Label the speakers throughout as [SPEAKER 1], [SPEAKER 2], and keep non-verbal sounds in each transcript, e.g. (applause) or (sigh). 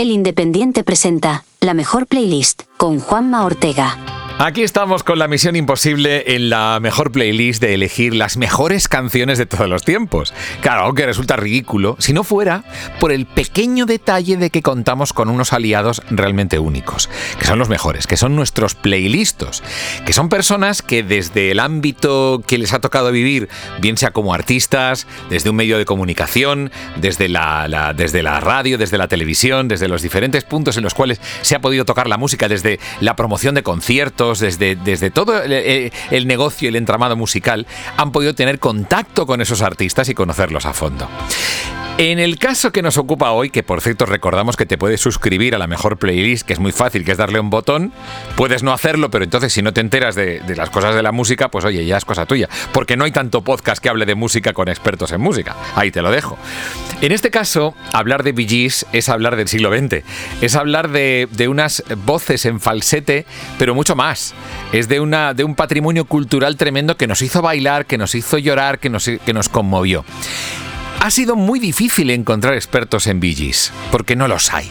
[SPEAKER 1] El Independiente presenta la mejor playlist con Juanma Ortega.
[SPEAKER 2] Aquí estamos con la misión imposible en la mejor playlist de elegir las mejores canciones de todos los tiempos. Claro que resulta ridículo si no fuera por el pequeño detalle de que contamos con unos aliados realmente únicos, que son los mejores, que son nuestros playlistos, que son personas que desde el ámbito que les ha tocado vivir, bien sea como artistas, desde un medio de comunicación, desde la, desde la radio, desde la televisión, desde los diferentes puntos en los cuales se ha podido tocar la música, desde la promoción de conciertos, desde, desde todo el, negocio y el entramado musical, han podido tener contacto con esos artistas y conocerlos a fondo. En el caso que nos ocupa hoy, que por cierto recordamos que te puedes suscribir a la mejor playlist, que es muy fácil, que es darle un botón, puedes no hacerlo, pero entonces si no te enteras de, las cosas de la música, pues oye, ya es cosa tuya, porque no hay tanto podcast que hable de música con expertos en música. Ahí te lo dejo. En este caso, hablar de Bee es hablar del siglo XX, es hablar de, unas voces en falsete, pero mucho más. Es de, una, de un patrimonio cultural tremendo que nos hizo bailar, que nos hizo llorar, que nos, que nos conmovió. Ha sido muy difícil encontrar expertos en Bee porque no los hay.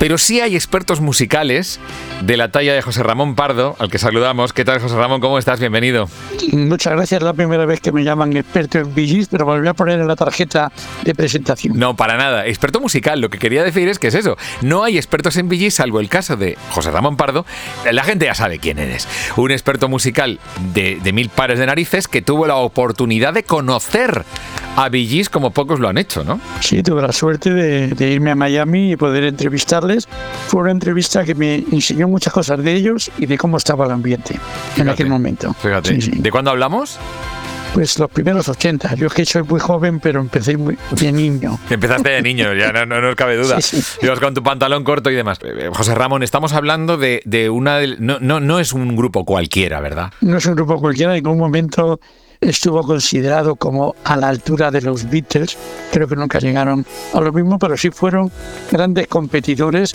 [SPEAKER 2] Pero sí hay expertos musicales de la talla de José Ramón Pardo, al que saludamos. ¿Qué tal, José Ramón? ¿Cómo estás? Bienvenido.
[SPEAKER 3] Muchas gracias. Es la primera vez que me llaman experto en Bee pero volví a poner en la tarjeta de presentación.
[SPEAKER 2] No, para nada. Experto musical. Lo que quería decir es que es eso. No hay expertos en Bee salvo el caso de José Ramón Pardo. La gente ya sabe quién eres. Un experto musical de, de mil pares de narices que tuvo la oportunidad de conocer a Bee como pocos lo han hecho, ¿no?
[SPEAKER 3] Sí, tuve la suerte de, irme a Miami y poder Fue una entrevista que me enseñó muchas cosas de ellos y de cómo estaba el ambiente en aquel momento.
[SPEAKER 2] Fíjate, ¿de cuándo hablamos?
[SPEAKER 3] Pues los primeros 80. Yo es que soy muy joven, pero empecé muy, de niño. (laughs)
[SPEAKER 2] Empezaste de niño, ya no, no, cabe duda. Ibas con tu pantalón corto y demás. Eh, eh, José Ramón, estamos hablando de, de una... No, no, no es un grupo cualquiera, ¿verdad?
[SPEAKER 3] No es un grupo cualquiera. En un momento estuvo considerado como a la altura de los Beatles. Creo que nunca llegaron a lo mismo, pero sí fueron grandes competidores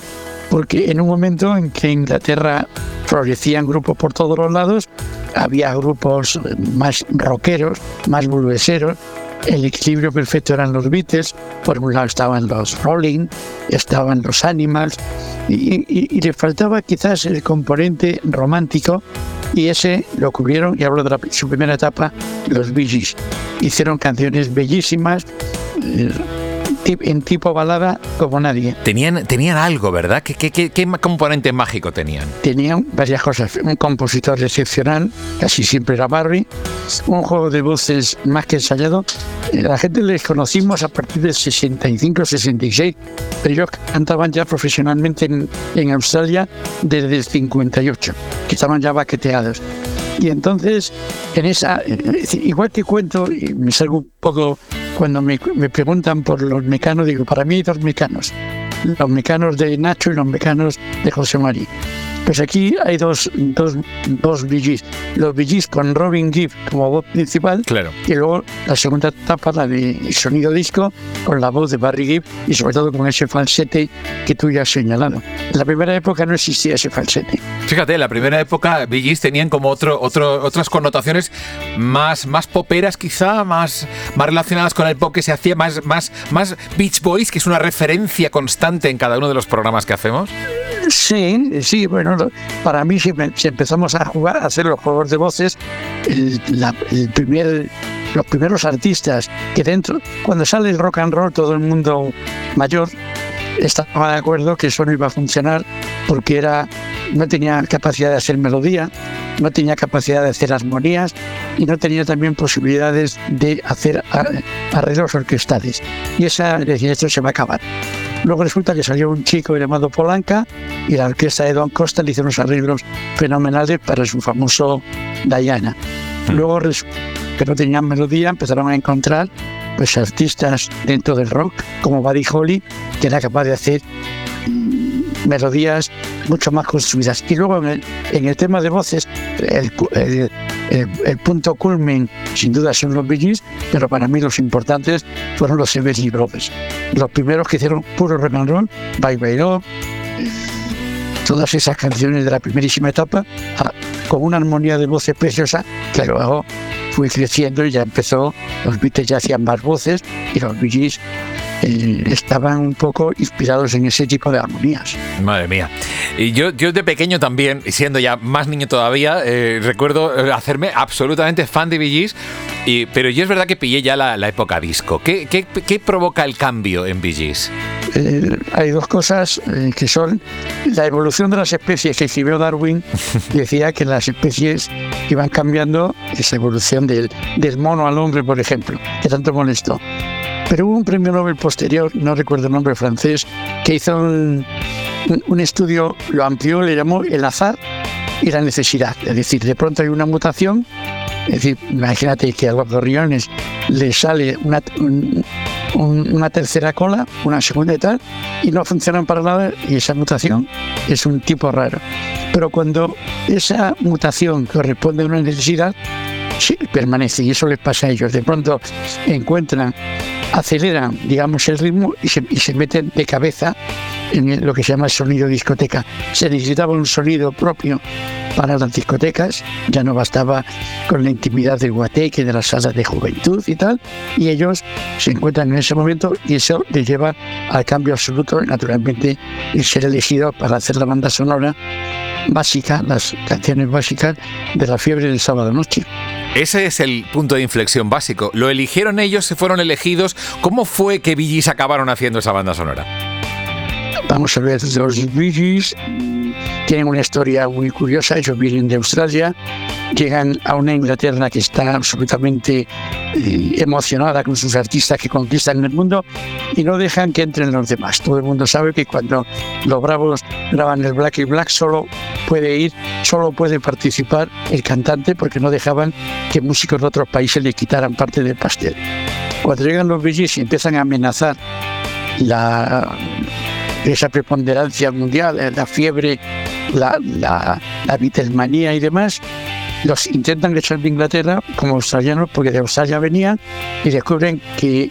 [SPEAKER 3] porque en un momento en que Inglaterra florecían grupos por todos los lados, había grupos más rockeros, más burgueseros, el equilibrio perfecto eran los Beatles, por un lado estaban los Rolling, estaban los Animals, y, le faltaba quizás el componente romántico, y ese lo cubrieron, y hablo de su primera etapa, los Bee. Hicieron canciones bellísimas, eh, en tipo balada como nadie.
[SPEAKER 2] Tenían, tenían algo, ¿verdad? ¿Qué, qué, qué, componente mágico tenían?
[SPEAKER 3] Tenían varias cosas. Un compositor excepcional, casi siempre era Barry. Un juego de voces más que ensayado. Eh, la gente les conocimos a partir del 65, 66, pero ellos cantaban ya profesionalmente en, en Australia desde el 58, que estaban ya baqueteados. Y entonces, en esa, eh, igual que cuento, y me salgo un poco cuando me, preguntan por los mecanos, digo, para mí dos mecanos, los mecanos de Nacho y los mecanos de José María. Pues aquí hay dos, dos, dos Los VGs con Robin Gibb como voz principal.
[SPEAKER 2] Claro.
[SPEAKER 3] Y luego la segunda etapa, la de sonido disco, con la voz de Barry Gibb y sobre todo con ese falsete que tú ya has señalado. En la primera época no existía ese falsete.
[SPEAKER 2] Fíjate, en la primera época VGs tenían como otro, otro, otras connotaciones más, más poperas quizá, más, más relacionadas con el pop que se hacía, más, más, más Beach Boys, que es una referencia constante en cada uno de los programas que hacemos.
[SPEAKER 3] Sí, sí, bueno, para mí si, empezamos a jugar, a hacer los juegos de voces, el, primer, los primeros artistas que dentro, cuando sale el rock and roll, todo el mundo mayor estaba de acuerdo que eso no iba a funcionar porque era no tenía capacidad de hacer melodía, no tenía capacidad de hacer armonías y no tenía también posibilidades de hacer arreglos orquestales. Y esa decía, esto se va a acabar. Luego resulta que salió un chico llamado Polanca y la orquesta de Don Costa le hizo unos arreglos fenomenales para su famoso Diana. Mm. Luego que no tenían melodía, empezaron a encontrar pues artistas dentro del rock como Buddy Holly, que era capaz de hacer mm, melodías mucho más construidas. Y luego en el, tema de voces, el, punto culmen sin duda son los Bee pero para mí los importantes fueron los Everly Brothers. Los primeros que hicieron puro rock and roll, Bye Bye Love, todas esas canciones de la primerísima etapa, ah, con una armonía de voces preciosa, que luego fui creciendo y ya empezó, los Beatles ya hacían más voces y los Bee eh, estaban un poco inspirados en ese tipo de armonías.
[SPEAKER 2] Madre mía. Y yo, yo de pequeño también, siendo ya más niño todavía, eh, recuerdo eh, hacerme absolutamente fan de Bee y, pero yo es verdad que pillé ya la, época disco. ¿Qué, ¿Qué, qué, provoca el cambio en Bee
[SPEAKER 3] hay dos cosas que son la evolución de las especies que escribió Darwin (laughs) decía que las especies iban cambiando esa evolución del, del mono al hombre, por ejemplo, que tanto molestó. Pero hubo un premio Nobel posterior, no recuerdo el nombre francés, que hizo un, estudio, lo amplió, le llamó el azar y la necesidad. Es decir, de pronto hay una mutación, es decir, imagínate que a los gorriones le sale una, una tercera cola, una segunda y tal, y no funcionan para nada, y esa mutación es un tipo raro. Pero cuando esa mutación corresponde a una necesidad, sí, permanece, y eso les pasa a ellos. De pronto encuentran aceleran, digamos, el ritmo y se, y se meten de cabeza en lo que se llama el sonido discoteca. Se necesitaba un sonido propio para las discotecas, ya no bastaba con la intimidad del guateque, de las salas de juventud y tal, y ellos se encuentran en ese momento y eso les lleva al cambio absoluto, naturalmente, y ser elegido para hacer la banda sonora básica, las canciones básicas de la fiebre del sábado noche.
[SPEAKER 2] Ese es el punto de inflexión básico. Lo eligieron ellos, se fueron elegidos. ¿Cómo fue que Billys acabaron haciendo esa banda sonora?
[SPEAKER 3] Vamos a ver, los Billys tienen una historia muy curiosa. Ellos vienen de Australia, llegan a una Inglaterra que está absolutamente eh, emocionada con sus artistas que conquistan el mundo y no dejan que entren los demás. Todo el mundo sabe que cuando los Bravos graban el Black y Black solo puede ir, solo puede participar el cantante porque no dejaban que músicos de otros países le quitaran parte del pastel. Cuando llegan los Billys y empiezan a amenazar la, esa preponderancia mundial, la fiebre, la, la, la y demás, los intentan echar de Inglaterra como australianos porque de Australia venían y descubren que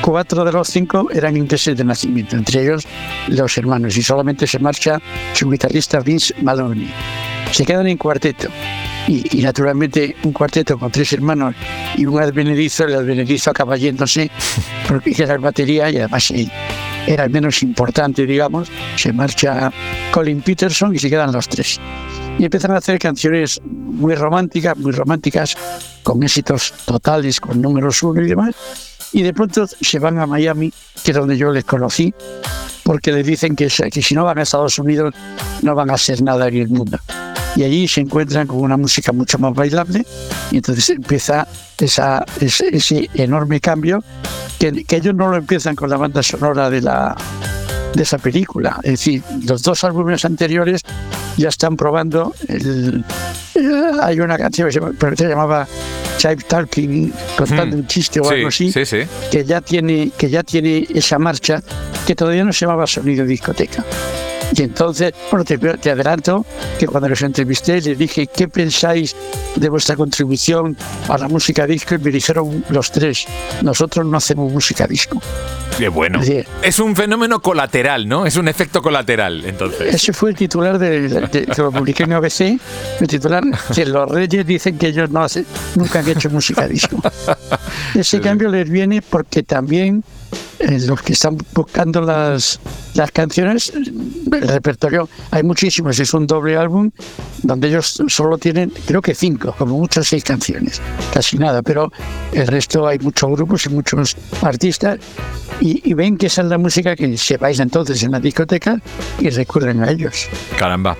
[SPEAKER 3] cuatro de los cinco eran ingleses de nacimiento, entre ellos los hermanos, y solamente se marcha su guitarrista Vince Maloney. Se quedan en cuarteto. Y, naturalmente un cuarteto con tres hermanos y un advenedizo, el advenedizo acaba yéndose porque era la batería y además era el menos importante, digamos, se marcha Colin Peterson y se quedan los tres y empiezan a hacer canciones muy románticas, muy románticas, con éxitos totales, con números uno y demás. Y de pronto se van a Miami, que es donde yo les conocí, porque les dicen que, que si no van a Estados Unidos no van a hacer nada en el mundo. Y allí se encuentran con una música mucho más bailable y entonces empieza esa, ese, enorme cambio que, que ellos no lo empiezan con la banda sonora de la, de esa película. Es decir, los dos álbumes anteriores ya están probando. El, eh, hay una canción que se, llamaba Chive Talking, contando un chiste o algo así, que ya tiene que ya tiene esa marcha que todavía no se llamaba sonido discoteca. Y entonces, bueno, te, adelanto que cuando los entrevisté les dije, ¿qué pensáis de vuestra contribución a la música disco? Y me dijeron los tres, nosotros no hacemos música disco.
[SPEAKER 2] Qué bueno. Es, un fenómeno colateral, ¿no? Es un efecto colateral, entonces.
[SPEAKER 3] Ese fue el titular de, de, que lo publiqué en ABC, el titular, que los reyes dicen que ellos no hacen, nunca han hecho música disco. (laughs) Ese cambio les viene porque también eh, los que están buscando las, las canciones, el repertorio, hay muchísimos, es un doble álbum donde ellos solo tienen, creo que cinco, como muchas seis canciones, casi nada, pero el resto hay muchos grupos y muchos artistas y, ven que esa es la música que se baila entonces en la discoteca y recurren a ellos.
[SPEAKER 2] Caramba.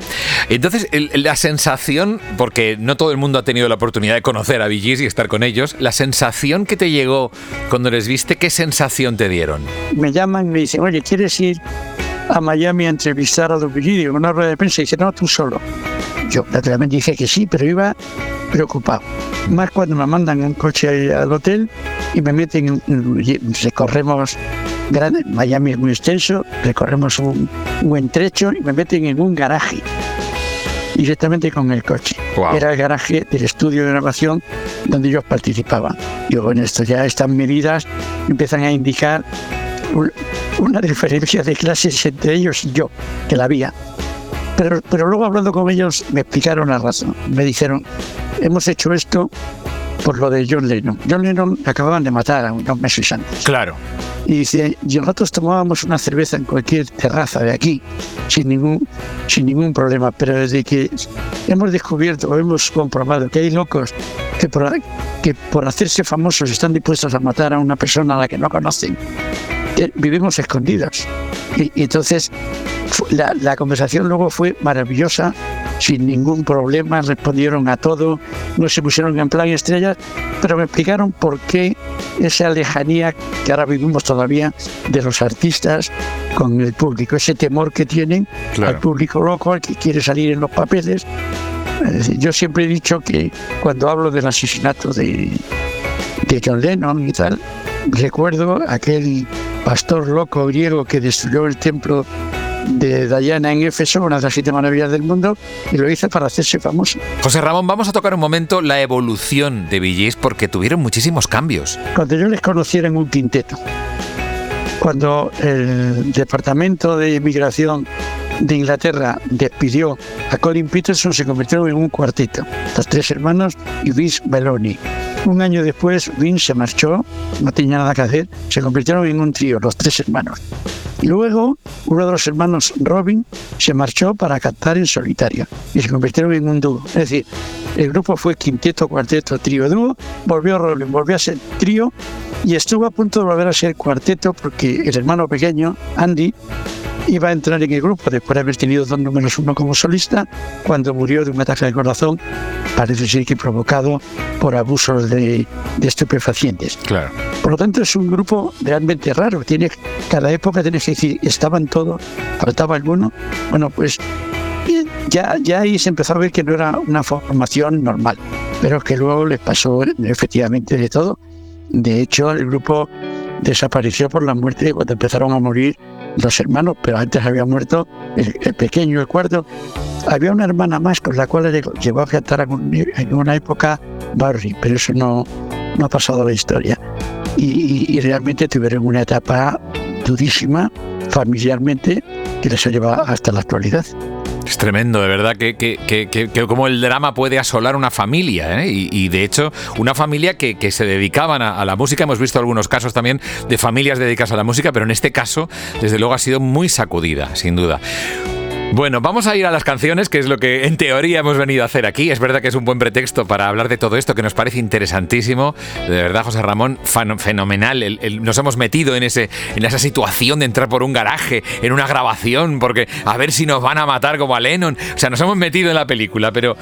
[SPEAKER 2] Entonces, la sensación, porque no todo el mundo ha tenido la oportunidad de conocer a VGs y estar con ellos, la sensación que te llegó cuando les viste, ¿qué sensación te
[SPEAKER 3] Me llaman y me dicen, oye, ¿quieres ir a Miami a entrevistar a VGs? En una rueda de prensa y dice, no, tú solo. Yo naturalmente dije que sí, pero iba preocupado. Más cuando me mandan en coche al hotel y me meten, recorremos grande, Miami es muy extenso, recorremos un buen trecho y me meten en un garaje directamente con el coche. Era el garaje del estudio de grabación donde ellos participaban. Yo en esto ya estas medidas empiezan a indicar una diferencia de clases entre ellos y yo, que la había. Pero, pero luego hablando con ellos me explicaron la razón. Me dijeron, hemos hecho esto por lo de John Lennon. John Lennon le acababan de matar unos meses antes.
[SPEAKER 2] Claro.
[SPEAKER 3] Y dice, y nosotros tomábamos una cerveza en cualquier terraza de aquí, sin ningún, sin ningún problema, pero desde que hemos descubierto o hemos comprobado que hay locos que por, que por hacerse famosos están dispuestos a matar a una persona a la que no conocen, que vivimos escondidos. Y, y entonces la, la conversación luego fue maravillosa, sin ningún problema, respondieron a todo, no se pusieron en plan estrellas, pero me explicaron por qué esa lejanía que ahora vivimos todavía de los artistas con el público, ese temor que tienen
[SPEAKER 2] Claro.
[SPEAKER 3] al público loco, al que quiere salir en los papeles. Yo siempre he dicho que cuando hablo del asesinato de, de John Lennon y tal, recuerdo aquel pastor loco griego que destruyó el templo de Diana en Éfeso, una de las siete maravillas del mundo, y lo hizo para hacerse famoso.
[SPEAKER 2] José Ramón, vamos a tocar un momento la evolución de Gees porque tuvieron muchísimos cambios.
[SPEAKER 3] Cuando yo les conociera en un quinteto, cuando el Departamento de Inmigración de Inglaterra despidió a Colin Peterson, se convirtieron en un cuarteto, los tres hermanos y Vince Belloni. Un año después, Vince se marchó, no tenía nada que hacer, se convirtieron en un trío, los tres hermanos. Y luego, uno de los hermanos, Robin, se marchó para cantar en solitario y se convirtieron en un dúo. Es decir, el grupo fue quinteto, cuarteto, trío, dúo, volvió Robin, volvió a ser trío y estuvo a punto de volver a ser cuarteto porque el hermano pequeño, Andy, iba a entrar en el grupo después de haber tenido dos números uno como solista cuando murió de un ataque al corazón, parece ser que provocado por abusos de, de estupefacientes.
[SPEAKER 2] Claro.
[SPEAKER 3] Por lo tanto, es un grupo realmente raro. Tiene, cada época tienes que decir, estaban todos, faltaba alguno. Bueno, pues ya, ya ahí se empezó a ver que no era una formación normal, pero que luego les pasó efectivamente de todo. De hecho, el grupo desapareció por la muerte cuando empezaron a morir los hermanos, pero antes había muerto el, pequeño, el cuarto. Había una hermana más con la cual llegó a cantar en una época Barry, pero eso no, no ha pasado a la historia. Y, realmente tuvieron una etapa durísima familiarmente que les ha llevado hasta la actualidad.
[SPEAKER 2] Es tremendo, de verdad, que, que, que, cómo el drama puede asolar una familia. ¿eh? Y, de hecho, una familia que, se dedicaban a la música. Hemos visto algunos casos también de familias dedicadas a la música, pero en este caso, desde luego, ha sido muy sacudida, sin duda. Bueno, vamos a ir a las canciones, que es lo que en teoría hemos venido a hacer aquí. Es verdad que es un buen pretexto para hablar de todo esto, que nos parece interesantísimo. De verdad, José Ramón, fenomenal. El- el- nos hemos metido en, ese, en esa situación de entrar por un garaje, en una grabación, porque a ver si nos van a matar como a Lennon. O sea, nos hemos metido en la película, pero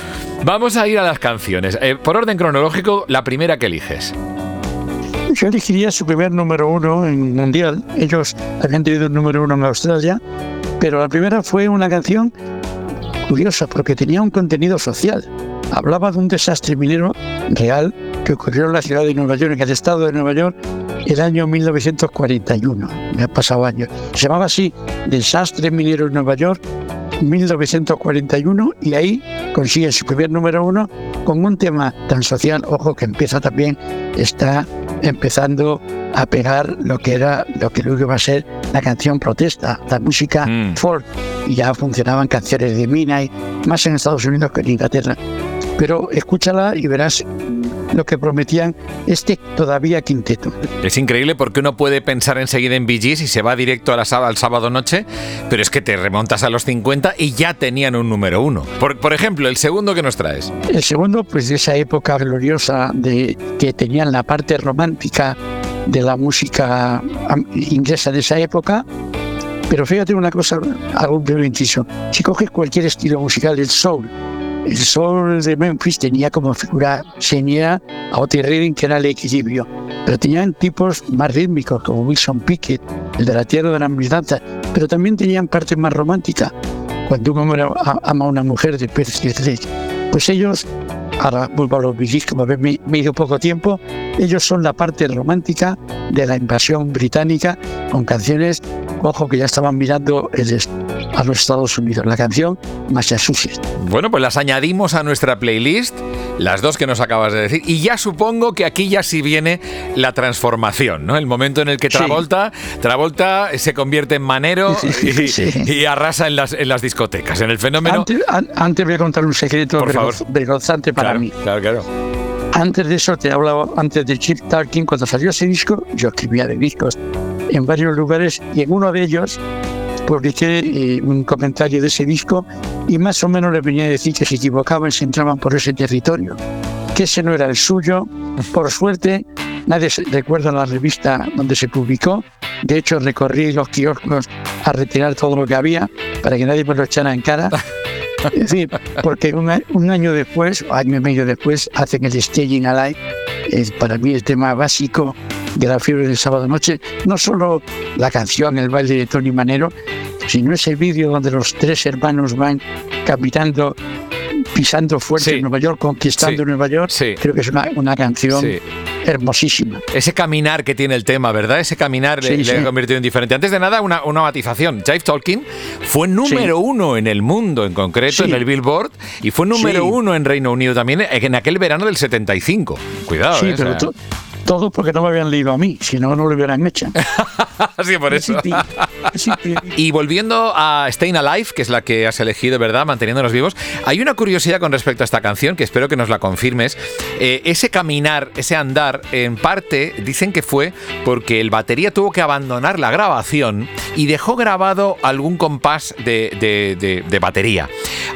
[SPEAKER 2] vamos a ir a las canciones. Eh, por orden cronológico, la primera que eliges.
[SPEAKER 3] Yo elegiría su primer número uno en mundial. Ellos habían tenido un número uno en Australia, pero la primera fue una canción curiosa porque tenía un contenido social. Hablaba de un desastre minero real que ocurrió en la ciudad de Nueva York, en el estado de Nueva York, el año 1941. Me ha pasado años. Se llamaba así Desastre minero en Nueva York 1941 y ahí consigue su primer número uno con un tema tan social, ojo que empieza también, está empezando a pegar lo que era lo que luego iba a ser la canción protesta, la música
[SPEAKER 2] Mm.
[SPEAKER 3] folk, y ya funcionaban canciones de y más en Estados Unidos que en Inglaterra. Pero escúchala y verás lo que prometían este todavía quinteto.
[SPEAKER 2] Es increíble porque uno puede pensar enseguida en Bee Gees y se va directo a la sábado, al sábado noche, pero es que te remontas a los 50 y ya tenían un número uno. Por, por ejemplo, el segundo que nos traes.
[SPEAKER 3] El segundo, pues de esa época gloriosa de que tenían la parte romántica de la música inglesa de esa época. Pero fíjate una cosa, un breve inciso. Si coges cualquier estilo musical, el soul, el soul de Memphis tenía como figura seña a Otis Redding, que era el equilibrio. Pero tenían tipos más rítmicos, como Wilson Pickett, el de la tierra de las mil danzas. Pero también tenían partes más románticas. Cuando un hombre ama a una mujer de tres, pues ellos, ahora vuelvo a los Gees, como ven, me, me he ido poco tiempo, ellos son la parte romántica de la invasión británica con canciones, ojo que ya estaban mirando el a los Estados Unidos, la canción Massachusetts.
[SPEAKER 2] Bueno, pues las añadimos a nuestra playlist, las dos que nos acabas de decir, y ya supongo que aquí ya sí viene la transformación, ¿no? El momento en el que
[SPEAKER 3] Sí.
[SPEAKER 2] Travolta, Travolta se convierte en manero y,
[SPEAKER 3] Sí.
[SPEAKER 2] y arrasa en las, en las discotecas, en el fenómeno.
[SPEAKER 3] Antes, an- antes voy a contar un secreto vergonzante para
[SPEAKER 2] claro,
[SPEAKER 3] mí.
[SPEAKER 2] claro, claro.
[SPEAKER 3] Antes de eso, te he hablado antes de Chip Tarkin, cuando salió ese disco, yo escribía de discos en varios lugares y en uno de ellos publiqué eh, un comentario de ese disco y más o menos le venía a decir que se equivocaban si entraban por ese territorio, que ese no era el suyo. Por suerte, nadie recuerda la revista donde se publicó. De hecho, recorrí los kioscos a retirar todo lo que había para que nadie me lo echara en cara. Es decir, porque un, año después, año y medio después, hacen el Staging Alive. Es para mí el tema básico de la fiebre del sábado noche. No solo la canción, el baile de Tony Manero, sino ese vídeo donde los tres hermanos van caminando pisando fuerte en Nueva York, conquistando Nueva York. Creo que es una, una canción hermosísima.
[SPEAKER 2] Ese caminar que tiene el tema, ¿verdad? Ese caminar le, ha convertido en diferente. Antes de nada, una, una matización. Jive Talking fue número uno en el mundo, en concreto, en el Billboard, y fue número uno en Reino Unido también en aquel verano del 75. Cuidado,
[SPEAKER 3] sí, ¿eh? pero todo porque no me habían leído a mí, si no, no lo hubieran hecho. (laughs)
[SPEAKER 2] sí, por eso. y volviendo a Staying Alive, que es la que has elegido, ¿verdad? Manteniéndonos vivos, hay una curiosidad con respecto a esta canción que espero que nos la confirmes. Eh, ese caminar, ese andar, en parte dicen que fue porque el batería tuvo que abandonar la grabación y dejó grabado algún compás de, de batería.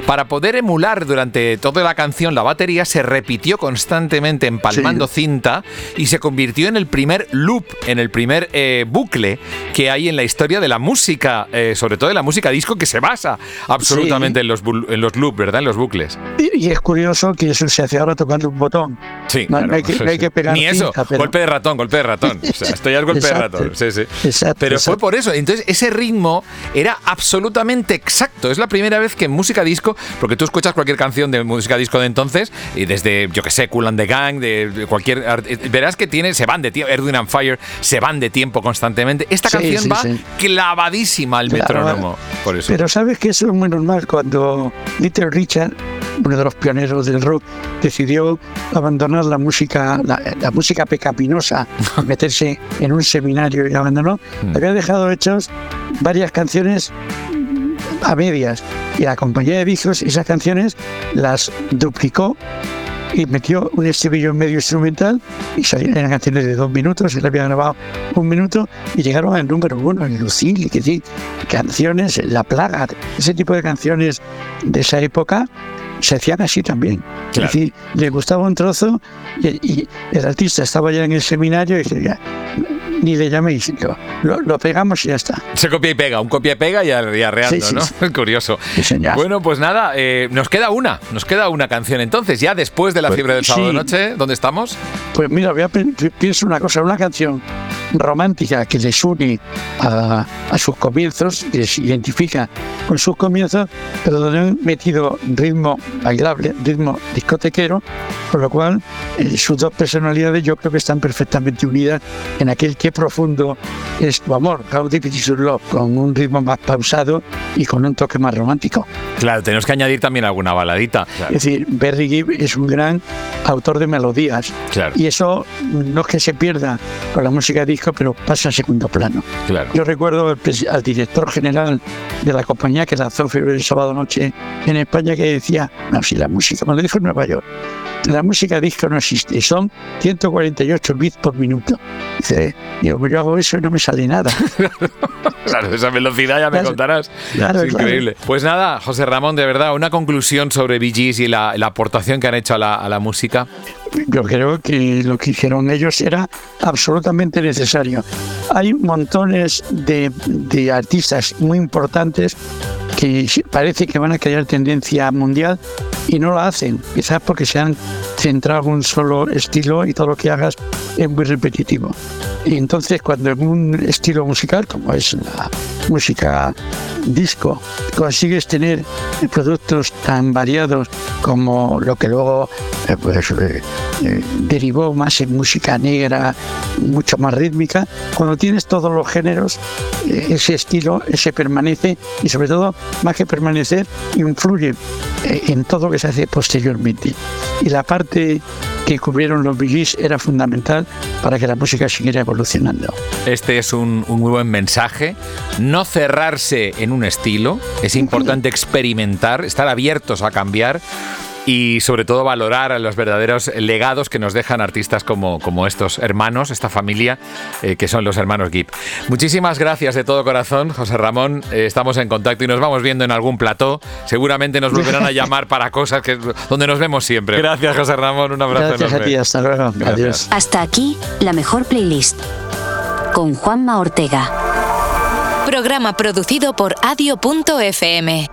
[SPEAKER 2] Para poder emular durante toda la canción la batería, se repitió constantemente empalmando cinta y se convirtió en el primer loop, en el primer eh, bucle que hay en la historia de la música, eh, sobre todo de la música disco, que se basa absolutamente en, los, en los loops, ¿verdad? En los bucles.
[SPEAKER 3] Y, es curioso que eso se hace ahora tocando un botón.
[SPEAKER 2] Sí. No, hay, que, pegar. (laughs) Ni eso, golpe de ratón, golpe de ratón. O sea, esto ya es golpe de ratón. Sí, sí. Pero fue por eso. Entonces, ese ritmo era absolutamente exacto. Es la primera vez que en música disco, porque tú escuchas cualquier canción de música disco de entonces, y desde, yo que sé, Cool and the Gang, de cualquier. Verás que tiene, se van de tiempo, Erwin and Fire se van de tiempo constantemente. Esta canción va clavadísima al metrónomo. Por eso.
[SPEAKER 3] Pero sabes que eso es muy normal cuando Little Richard, uno de los pioneros del rock, decidió abandonar la música, la, música pecaminosa, (laughs) meterse en un seminario y abandonó, mm. había dejado hechos varias canciones a medias y la compañía de discos esas canciones las duplicó y metió un estribillo medio instrumental y salían eran canciones de dos minutos, él había grabado un minuto y llegaron al número uno en Lucille, que sí, canciones, La Plaga, ese tipo de canciones de esa época se hacían así también. Es decir, le gustaba un trozo y, el artista estaba ya en el seminario y decía, ni le llaméis, lo, lo, pegamos y ya está.
[SPEAKER 2] Se copia y pega, un copia y pega y, arreando, ¿no? (laughs) Curioso. bueno, pues nada, eh, nos queda una, nos queda una canción entonces, ya después de la pues fiebre del sábado de noche, ¿dónde estamos?
[SPEAKER 3] Pues mira, voy a pienso una cosa, una canción romántica que les une a, sus comienzos, que les identifica con sus comienzos, pero donde han metido ritmo bailable, ritmo discotequero, con lo cual eh, sus dos personalidades yo creo que están perfectamente unidas en aquel que profundo es tu amor, How Deep Is Your Love, con un ritmo más pausado y con un toque más romántico.
[SPEAKER 2] Claro, tenemos que añadir también alguna baladita.
[SPEAKER 3] Es decir, Berry Gibb es un gran autor de melodías y eso no es que se pierda con la música disco, pero pasa a segundo plano.
[SPEAKER 2] Claro.
[SPEAKER 3] Yo recuerdo al, director general de la compañía que lanzó Febrero el sábado noche en España que decía, no, si la música, me lo dijo en Nueva York, la música disco no existe, son 148 bits por minuto. Dice, digo, yo hago eso y no me sale nada. (laughs)
[SPEAKER 2] claro, esa velocidad ya me contarás. es increíble. Pues nada, José Ramón, de verdad, una conclusión sobre Bee y la, aportación que han hecho a la, a la música.
[SPEAKER 3] Yo creo que lo que hicieron ellos era absolutamente necesario. Hay montones de, de artistas muy importantes que parece que van a crear tendencia mundial y no lo hacen, quizás porque se han centrado en un solo estilo y todo lo que hagas es muy repetitivo. Y entonces cuando en un estilo musical, como es la música disco, consigues tener productos tan variados como lo que luego eh, pues, eh, eh, derivó más en música negra, mucho más rítmica, cuando tienes todos los géneros, ese estilo, ese permanece y sobre todo, más que permanecer, influye en todo lo que se hace posteriormente. Y la parte que cubrieron los Billys era fundamental para que la música siguiera evolucionando.
[SPEAKER 2] Este es un, un muy buen mensaje. No cerrarse en un estilo, es importante experimentar, estar abiertos a cambiar y sobre todo valorar a los verdaderos legados que nos dejan artistas como, como estos hermanos, esta familia, eh, que son los hermanos Gibb. Muchísimas gracias de todo corazón, José Ramón. Eh, estamos en contacto y nos vamos viendo en algún plató. Seguramente nos volverán a llamar (laughs) para cosas que, donde nos vemos siempre. Gracias, José Ramón. Un abrazo
[SPEAKER 3] Gracias a ti, hasta luego. Adiós.
[SPEAKER 1] Hasta aquí la mejor playlist. Con Juanma Ortega.
[SPEAKER 4] Programa producido por adio.fm.